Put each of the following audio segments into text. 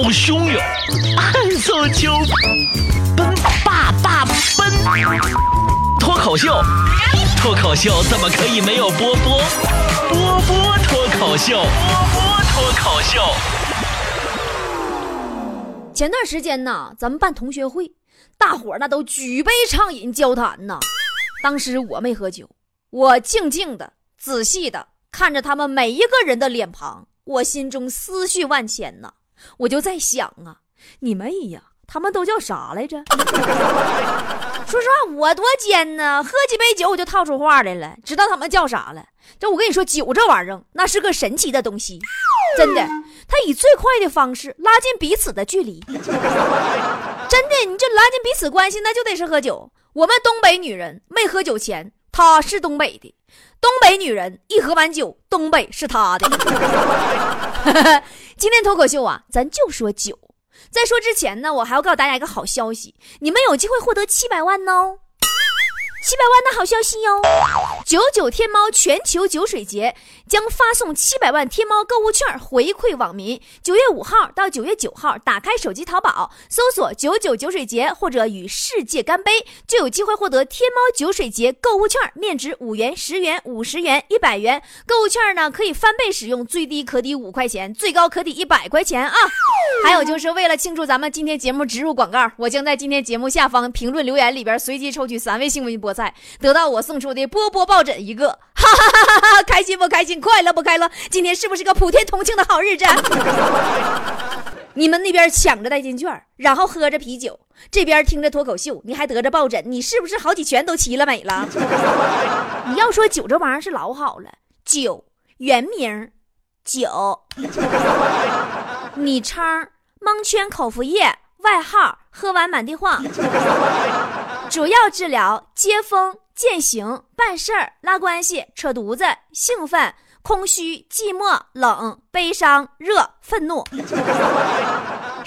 好汹涌，暗搜秋奔爸爸奔，脱口秀，脱口秀怎么可以没有波波？波波脱口秀，波波脱口秀。前段时间呢，咱们办同学会，大伙儿那都举杯畅饮交谈呢。当时我没喝酒，我静静的、仔细的看着他们每一个人的脸庞，我心中思绪万千呐。我就在想啊，你妹呀，他们都叫啥来着？说实话，我多尖呢，喝几杯酒我就套出话来了，知道他们叫啥了。这我跟你说，酒这玩意儿那是个神奇的东西，真的，它以最快的方式拉近彼此的距离。真的，你这拉近彼此关系，那就得是喝酒。我们东北女人没喝酒前，她是东北的；东北女人一喝完酒，东北是她的。今天脱口秀啊，咱就说酒。在说之前呢，我还要告诉大家一个好消息，你们有机会获得七百万呢。七百万的好消息哟！九九天猫全球酒水节将发送七百万天猫购物券回馈网民。九月五号到九月九号，打开手机淘宝，搜索“九九酒水节”或者“与世界干杯”，就有机会获得天猫酒水节购物券，面值五元、十元、五十元、一百元。购物券呢可以翻倍使用，最低可抵五块钱，最高可抵一百块钱啊！还有就是为了庆祝咱们今天节目植入广告，我将在今天节目下方评论留言里边随机抽取三位幸运波。菠菜得到我送出的波波抱枕一个，哈哈哈哈哈！开心不开心？快乐不快乐？今天是不是个普天同庆的好日子？你们那边抢着代金券，然后喝着啤酒，这边听着脱口秀，你还得着抱枕，你是不是好几全都齐了美了？你要说酒这玩意儿是老好了，酒原名酒，昵称蒙圈口服液，外号喝完满地晃。主要治疗接风、践行、办事儿、拉关系、扯犊子、兴奋、空虚、寂寞、冷、悲伤、热、愤怒。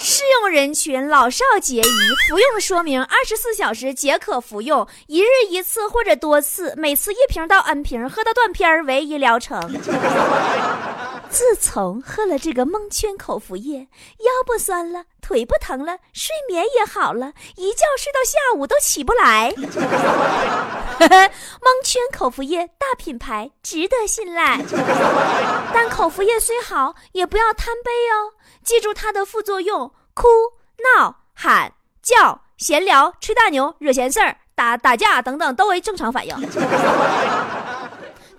适用人群老少皆宜。服用说明：二十四小时皆可服用，一日一次或者多次，每次一瓶到 N 瓶，喝到断片儿为一疗程。自从喝了这个蒙圈口服液，腰不酸了，腿不疼了，睡眠也好了，一觉睡到下午都起不来。蒙圈口服液大品牌，值得信赖。但口服液虽好，也不要贪杯哦。记住它的副作用：哭、闹、喊、叫、闲聊、吹大牛、惹闲事儿、打打架等等，都为正常反应。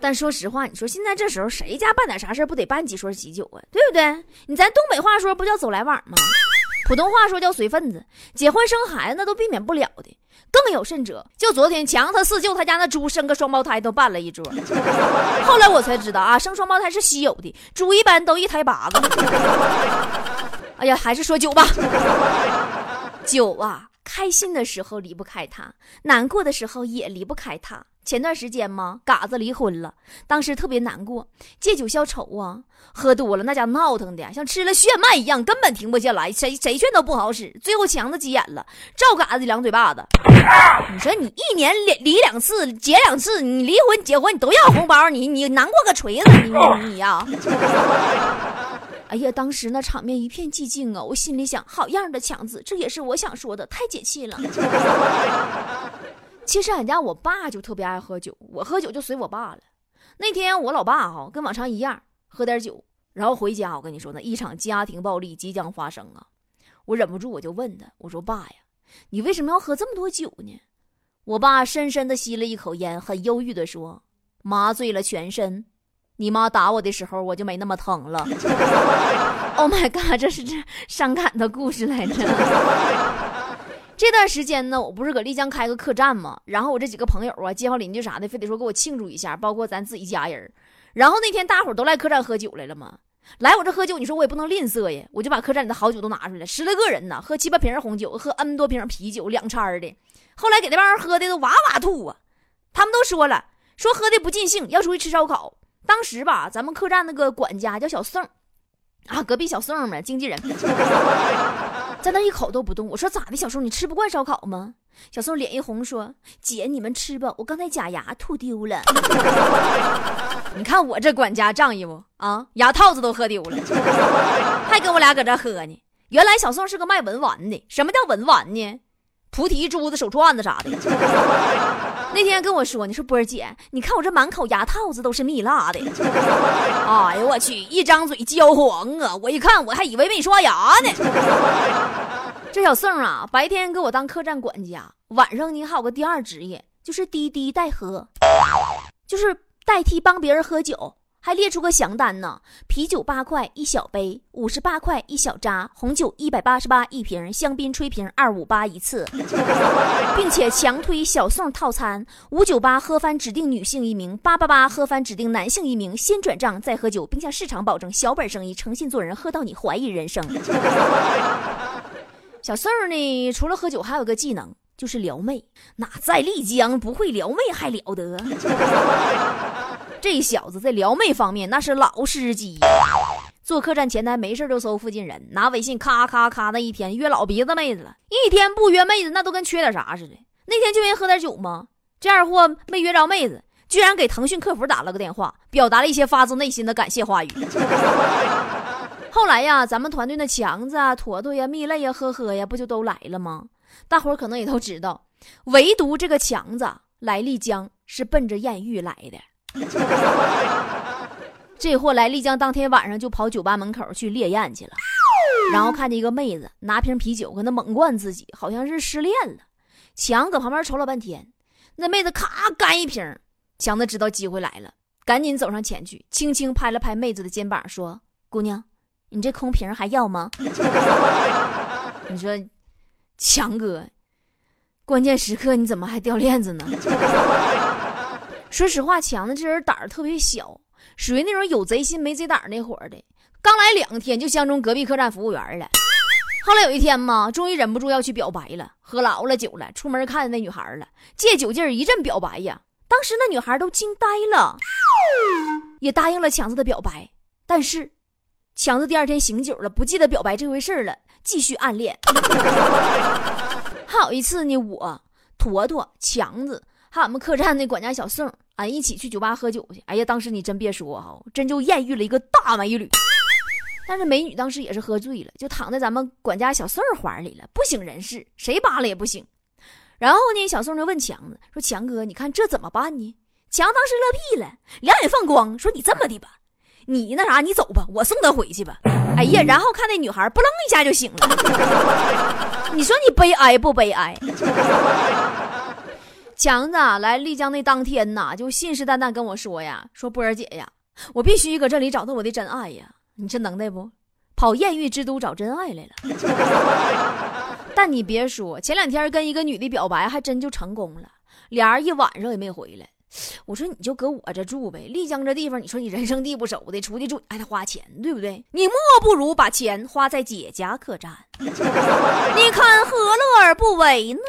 但说实话，你说现在这时候谁家办点啥事不得办几桌喜酒啊？对不对？你咱东北话说不叫走来往吗？普通话说叫随份子。结婚生孩子那都避免不了的。更有甚者，就昨天强他四舅他家那猪生个双胞胎都办了一桌。后来我才知道啊，生双胞胎是稀有的，猪一般都一胎八个。哎呀，还是说酒吧。酒啊，开心的时候离不开它，难过的时候也离不开它。前段时间嘛，嘎子离婚了，当时特别难过，借酒消愁啊，喝多了那家闹腾的像吃了炫迈一样，根本停不下来，谁谁劝都不好使，最后强子急眼了，照嘎子两嘴巴子。你说你一年离离两次，结两次，你离婚结婚你都要红包，你你难过个锤子，你你呀！哎呀，当时那场面一片寂静啊，我心里想，好样的强子，这也是我想说的，太解气了。其实俺家我爸就特别爱喝酒，我喝酒就随我爸了。那天我老爸哈跟往常一样喝点酒，然后回家，我跟你说呢，一场家庭暴力即将发生啊！我忍不住我就问他，我说爸呀，你为什么要喝这么多酒呢？我爸深深的吸了一口烟，很忧郁的说：“麻醉了全身，你妈打我的时候我就没那么疼了。”Oh my god，这是这伤感的故事来着。这段时间呢，我不是搁丽江开个客栈吗？然后我这几个朋友啊、街坊邻居啥的，非得说给我庆祝一下，包括咱自己家人。然后那天大伙都来客栈喝酒来了嘛，来我这喝酒，你说我也不能吝啬呀，我就把客栈里的好酒都拿出来，十来个人呢，喝七八瓶红酒，喝 N 多瓶啤酒，两掺的。后来给那帮人喝的都哇哇吐啊，他们都说了，说喝的不尽兴，要出去吃烧烤。当时吧，咱们客栈那个管家叫小宋，啊，隔壁小宋嘛，经纪人。在那一口都不动。我说咋的，小宋，你吃不惯烧烤吗？小宋脸一红，说：“姐，你们吃吧，我刚才假牙吐丢了。你看我这管家仗义不啊？牙套子都喝丢了，还跟我俩搁这喝呢。原来小宋是个卖文玩的。什么叫文玩呢？菩提、珠子、手串子啥的。那天跟我说，你说波儿姐，你看我这满口牙套子都是蜜蜡的。哎呦我去，一张嘴焦黄啊！我一看，我还以为没刷牙呢。这小宋啊，白天给我当客栈管家，晚上你还有个第二职业，就是滴滴代喝，就是代替帮别人喝酒。还列出个详单呢：啤酒八块一小杯，五十八块一小扎；红酒一百八十八一瓶，香槟吹瓶二五八一次，并且强推小宋套餐：五九八喝翻指定女性一名，八八八喝翻指定男性一名，先转账再喝酒，并向市场保证小本生意，诚信做人，喝到你怀疑人生。小宋呢，除了喝酒，还有个技能，就是撩妹。那在丽江不会撩妹还了得？这小子在撩妹方面那是老司机呀！做客栈前台没事就搜附近人，拿微信咔咔咔，的一天约老鼻子妹子了。一天不约妹子，那都跟缺点啥似的。那天就因为喝点酒吗？这二货没约着妹子，居然给腾讯客服打了个电话，表达了一些发自内心的感谢话语。后来呀，咱们团队的强子啊、坨坨呀、蜜泪呀、呵呵呀，不就都来了吗？大伙可能也都知道，唯独这个强子来丽江是奔着艳遇来的。这货来丽江当天晚上就跑酒吧门口去烈焰去了，然后看见一个妹子拿瓶啤酒搁那猛灌自己，好像是失恋了。强搁旁边瞅了半天，那妹子咔干一瓶，强子知道机会来了，赶紧走上前去，轻轻拍了拍妹子的肩膀，说：“姑娘，你这空瓶还要吗？” 你说，强哥，关键时刻你怎么还掉链子呢？说实话，强子这人胆儿特别小，属于那种有贼心没贼胆那伙的。刚来两天就相中隔壁客栈服务员了。后来有一天嘛，终于忍不住要去表白了，喝老了酒了，出门看见那女孩了，借酒劲儿一阵表白呀。当时那女孩都惊呆了，也答应了强子的表白。但是，强子第二天醒酒了，不记得表白这回事了，继续暗恋。还有一次呢，我坨坨强子。还有俺们客栈那管家小宋，俺一起去酒吧喝酒去。哎呀，当时你真别说哈，真就艳遇了一个大美女。但是美女当时也是喝醉了，就躺在咱们管家小宋怀里了，不省人事，谁扒拉也不行。然后呢，小宋就问强子说：“强哥，你看这怎么办呢？”强当时乐屁了，两眼放光，说：“你这么的吧，你那啥，你走吧，我送她回去吧。”哎呀，然后看那女孩不楞一下就醒了。你说你悲哀不悲哀？强子来丽江那当天呐，就信誓旦旦跟我说呀：“说波儿姐呀，我必须搁这里找到我的真爱呀！你这能耐不？跑艳遇之都找真爱来了。但你别说，前两天跟一个女的表白，还真就成功了，俩人一晚上也没回来。我说你就搁我这住呗，丽江这地方，你说你人生地不熟的，出去住还得花钱，对不对？你莫不如把钱花在姐家客栈，你看何乐而不为呢？”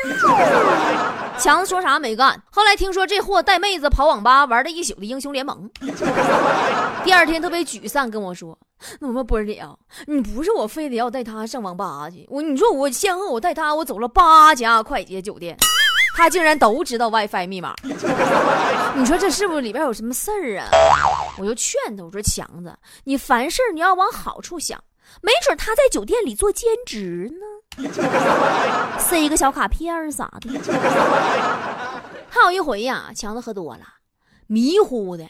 强子说啥没干，后来听说这货带妹子跑网吧玩了一宿的英雄联盟，第二天特别沮丧跟我说：“那么波儿姐啊，你不是我非得要带他上网吧去，我你说我先后我带他我走了八家快捷酒店，他竟然都知道 WiFi 密码，你说这是不是里边有什么事儿啊？”我就劝他，我说强子，你凡事你要往好处想，没准他在酒店里做兼职呢。塞一个小卡片儿啥的。还有一回呀，强子喝多了，迷糊的，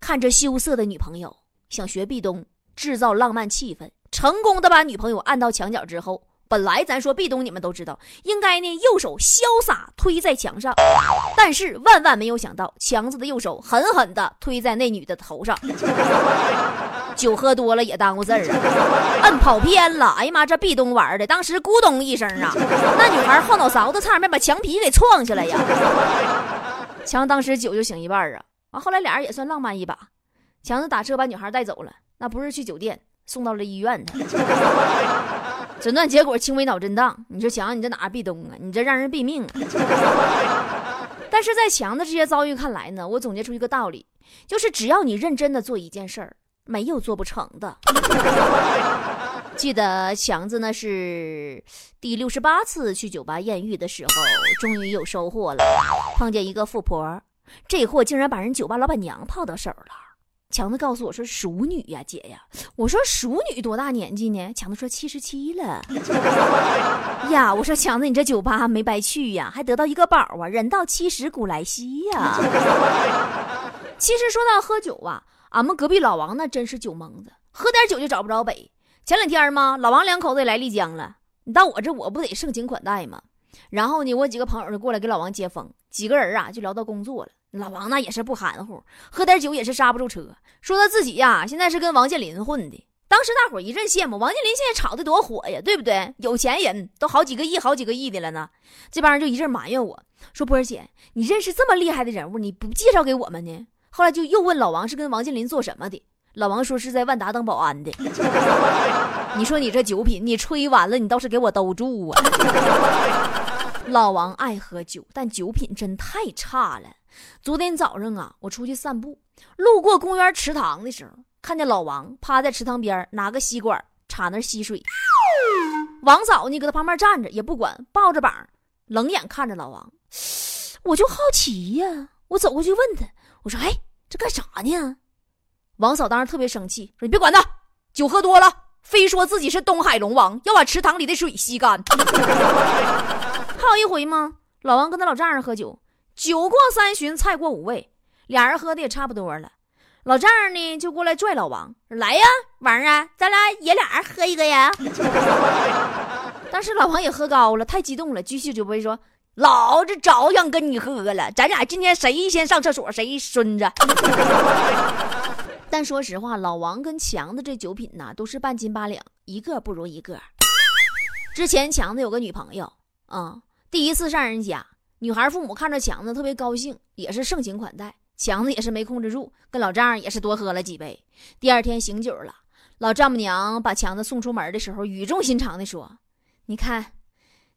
看着羞涩的女朋友，想学壁咚，制造浪漫气氛，成功的把女朋友按到墙角之后，本来咱说壁咚，你们都知道，应该呢右手潇洒推在墙上，但是万万没有想到，强子的右手狠狠的推在那女的头上。酒喝多了也耽误事儿啊，摁跑偏了。哎呀妈，这壁咚玩的，当时咕咚一声啊，那女孩后脑勺子差点没把墙皮给撞下来呀。强当时酒就醒一半啊，完后来俩人也算浪漫一把。强子打车把女孩带走了，那不是去酒店，送到了医院去。诊断结果轻微脑震荡。你说强，你这哪壁咚啊？你这让人毙命啊！但是在强的这些遭遇看来呢，我总结出一个道理，就是只要你认真的做一件事儿。没有做不成的。记得强子呢是第六十八次去酒吧艳遇的时候，终于有收获了，碰见一个富婆，这货竟然把人酒吧老板娘泡到手了。强子告诉我说：“熟女呀，姐呀。”我说：“熟女多大年纪呢？”强子说：“七十七了。”呀，我说强子，你这酒吧没白去呀，还得到一个宝啊！人到七十古来稀呀。其实说到喝酒啊，俺们隔壁老王那真是酒蒙子，喝点酒就找不着北。前两天嘛，老王两口子也来丽江了，你到我这我不得盛情款待吗？然后呢，我几个朋友就过来给老王接风，几个人啊就聊到工作了。老王那也是不含糊，喝点酒也是刹不住车，说他自己呀，现在是跟王健林混的。当时大伙一阵羡慕，王健林现在炒的多火呀，对不对？有钱人都好几个亿、好几个亿的了呢。这帮人就一阵埋怨我说：“波儿姐，你认识这么厉害的人物，你不介绍给我们呢？”后来就又问老王是跟王健林做什么的，老王说是在万达当保安的。你说你这酒品，你吹完了，你倒是给我兜住啊！老王爱喝酒，但酒品真太差了。昨天早上啊，我出去散步，路过公园池塘的时候，看见老王趴在池塘边，拿个吸管插那吸水。王嫂呢，搁他旁边站着也不管，抱着膀，冷眼看着老王。我就好奇呀，我走过去问他，我说：“哎，这干啥呢？”王嫂当时特别生气，说：“你别管他，酒喝多了，非说自己是东海龙王，要把池塘里的水吸干。”还有一回吗？老王跟他老丈人喝酒。酒过三巡，菜过五味，俩人喝的也差不多了。老丈人呢，就过来拽老王，来呀，王啊，咱俩爷俩喝一个呀。当时老王也喝高了，太激动了，继续就会说：“老子早想跟你喝了，咱俩今天谁先上厕所谁孙子。”但说实话，老王跟强子这酒品呐，都是半斤八两，一个不如一个。之前强子有个女朋友啊，第一次上人家。女孩父母看着强子特别高兴，也是盛情款待。强子也是没控制住，跟老丈人也是多喝了几杯。第二天醒酒了，老丈母娘把强子送出门的时候，语重心长的说：“你看，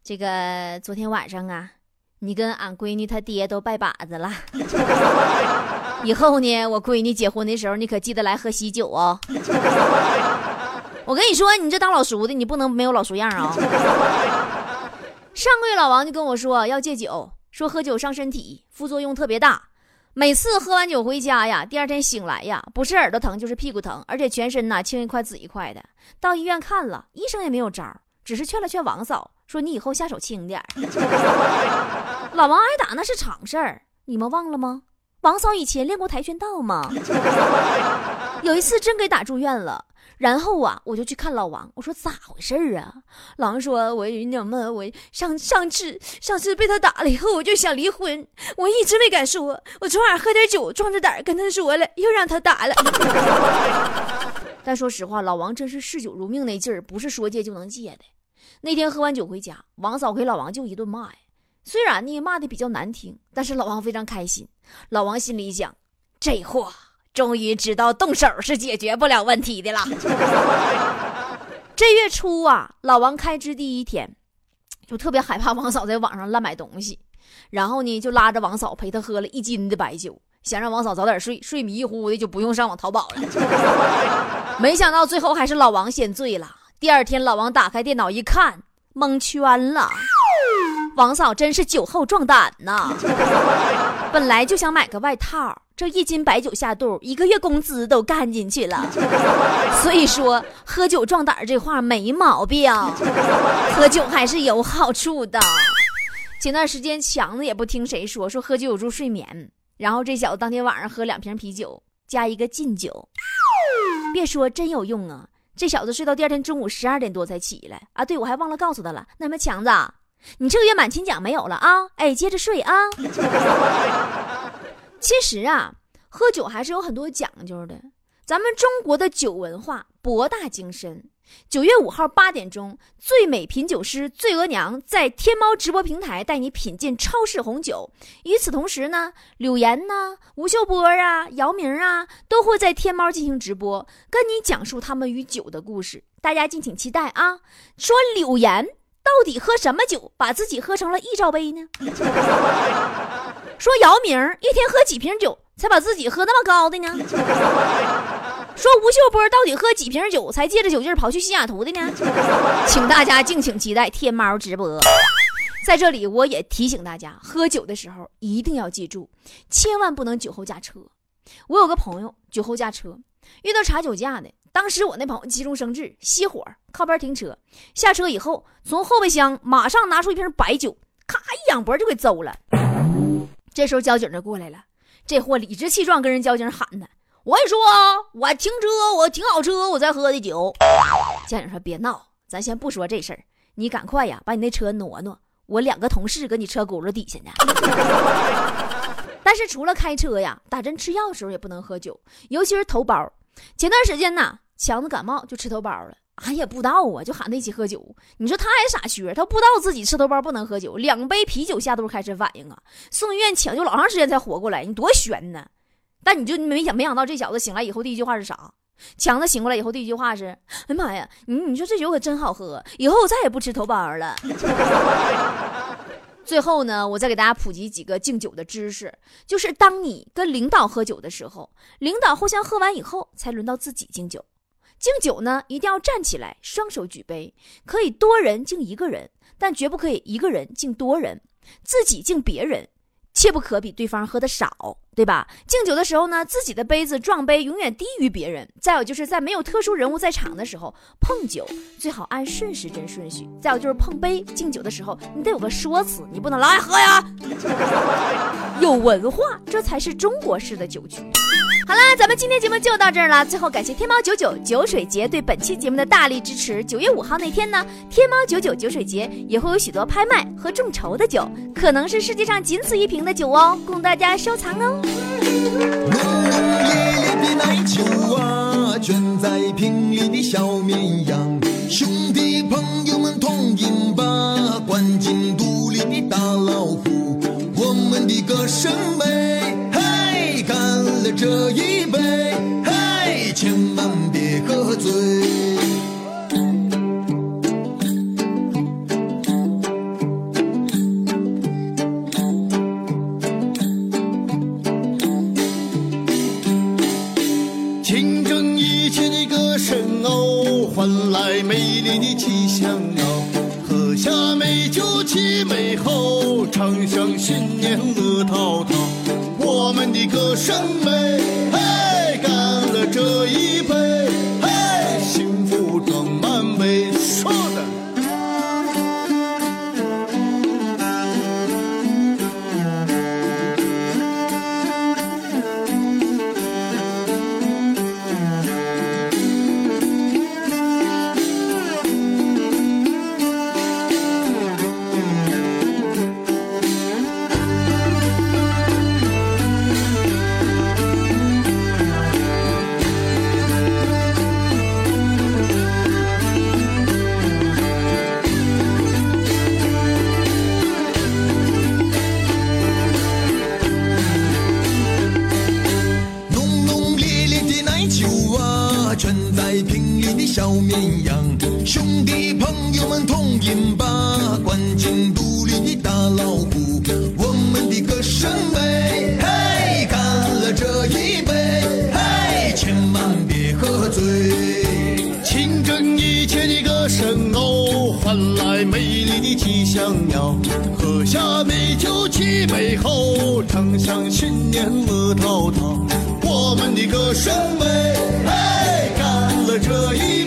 这个昨天晚上啊，你跟俺闺女她爹都拜把子了。以后呢，我闺女结婚的时候，你可记得来喝喜酒哦。我跟你说，你这当老叔的，你不能没有老叔样啊。”上个月老王就跟我说要戒酒，说喝酒伤身体，副作用特别大。每次喝完酒回家呀，第二天醒来呀，不是耳朵疼就是屁股疼，而且全身呐青一块紫一块的。到医院看了，医生也没有招，只是劝了劝王嫂，说你以后下手轻点 老王挨打那是常事儿，你们忘了吗？王嫂以前练过跆拳道吗？有一次真给打住院了。然后啊，我就去看老王，我说咋回事儿啊？老王说：“我你们我上上次上次被他打了以后，我就想离婚，我一直没敢说。我昨晚喝点酒，壮着胆跟他说了，又让他打了。但说实话，老王真是嗜酒如命那劲儿，不是说戒就能戒的。那天喝完酒回家，王嫂给老王就一顿骂呀。虽然呢骂的比较难听，但是老王非常开心。老王心里想，这货。终于知道动手是解决不了问题的了。这月初啊，老王开支第一天，就特别害怕王嫂在网上乱买东西，然后呢，就拉着王嫂陪他喝了一斤的白酒，想让王嫂早点睡，睡迷糊的就不用上网淘宝了。没想到最后还是老王先醉了。第二天，老王打开电脑一看，蒙圈了。王嫂真是酒后壮胆呐！本来就想买个外套，这一斤白酒下肚，一个月工资都干进去了。所以说，喝酒壮胆这话没毛病，喝酒还是有好处的。前段时间强子也不听谁说，说喝酒有助睡眠，然后这小子当天晚上喝两瓶啤酒加一个劲酒，别说真有用啊！这小子睡到第二天中午十二点多才起来啊！对，我还忘了告诉他了，那什么强子。你这个月满勤奖没有了啊？哎，接着睡啊。其实啊，喝酒还是有很多讲究的。咱们中国的酒文化博大精深。九月五号八点钟，最美品酒师醉额娘在天猫直播平台带你品鉴超市红酒。与此同时呢，柳岩呢、吴秀波啊、姚明啊都会在天猫进行直播，跟你讲述他们与酒的故事。大家敬请期待啊！说柳岩。到底喝什么酒，把自己喝成了一罩杯呢？说姚明一天喝几瓶酒，才把自己喝那么高的呢？说吴秀波到底喝几瓶酒，才借着酒劲跑去西雅图的呢？请大家敬请期待天猫直播。在这里，我也提醒大家，喝酒的时候一定要记住，千万不能酒后驾车。我有个朋友酒后驾车，遇到查酒驾的。当时我那朋友急中生智，熄火，靠边停车，下车以后，从后备箱马上拿出一瓶白酒，咔一仰脖就给邹了。这时候交警就过来了，这货理直气壮跟人交警喊呢：“我跟你说，我停车，我停好车，我才喝的酒。”交警说：“别闹，咱先不说这事儿，你赶快呀，把你那车挪挪，我两个同事搁你车轱辘底下呢。但是除了开车呀，打针吃药的时候也不能喝酒，尤其是头孢。前段时间呢。”强子感冒就吃头孢了，俺也不知道啊，就喊他一起喝酒。你说他还傻缺，他不知道自己吃头孢不能喝酒，两杯啤酒下肚开始反应啊，送医院抢救老长时间才活过来，你多悬呢！但你就没想没想到这小子醒来以后第一句话是啥？强子醒过来以后第一句话是：哎妈呀，你你说这酒可真好喝，以后我再也不吃头孢了。最后呢，我再给大家普及几个敬酒的知识，就是当你跟领导喝酒的时候，领导互相喝完以后，才轮到自己敬酒。敬酒呢，一定要站起来，双手举杯，可以多人敬一个人，但绝不可以一个人敬多人，自己敬别人。切不可比对方喝的少，对吧？敬酒的时候呢，自己的杯子撞杯永远低于别人。再有就是在没有特殊人物在场的时候碰酒，最好按顺时针顺序。再有就是碰杯敬酒的时候，你得有个说辞，你不能老爱喝呀，有文化，这才是中国式的酒局。好啦，咱们今天节目就到这儿了。最后感谢天猫九九酒水节对本期节目的大力支持。九月五号那天呢，天猫九九酒水节也会有许多拍卖和众筹的酒，可能是世界上仅此一瓶的酒哦，供大家收藏哦。酒啊，卷在瓶里的小绵羊，兄弟朋友们同饮吧，关进肚里的大老虎，我们的歌声美。这一杯，嘿，千万别喝醉。听正义气的歌声哦，换来美丽的吉祥哦。喝下美酒齐美后，唱响新年乐陶陶。我们的歌声美，来，美丽的吉祥鸟，喝下美酒齐美后，唱响新年乐陶陶，我们的歌声美，干了这一。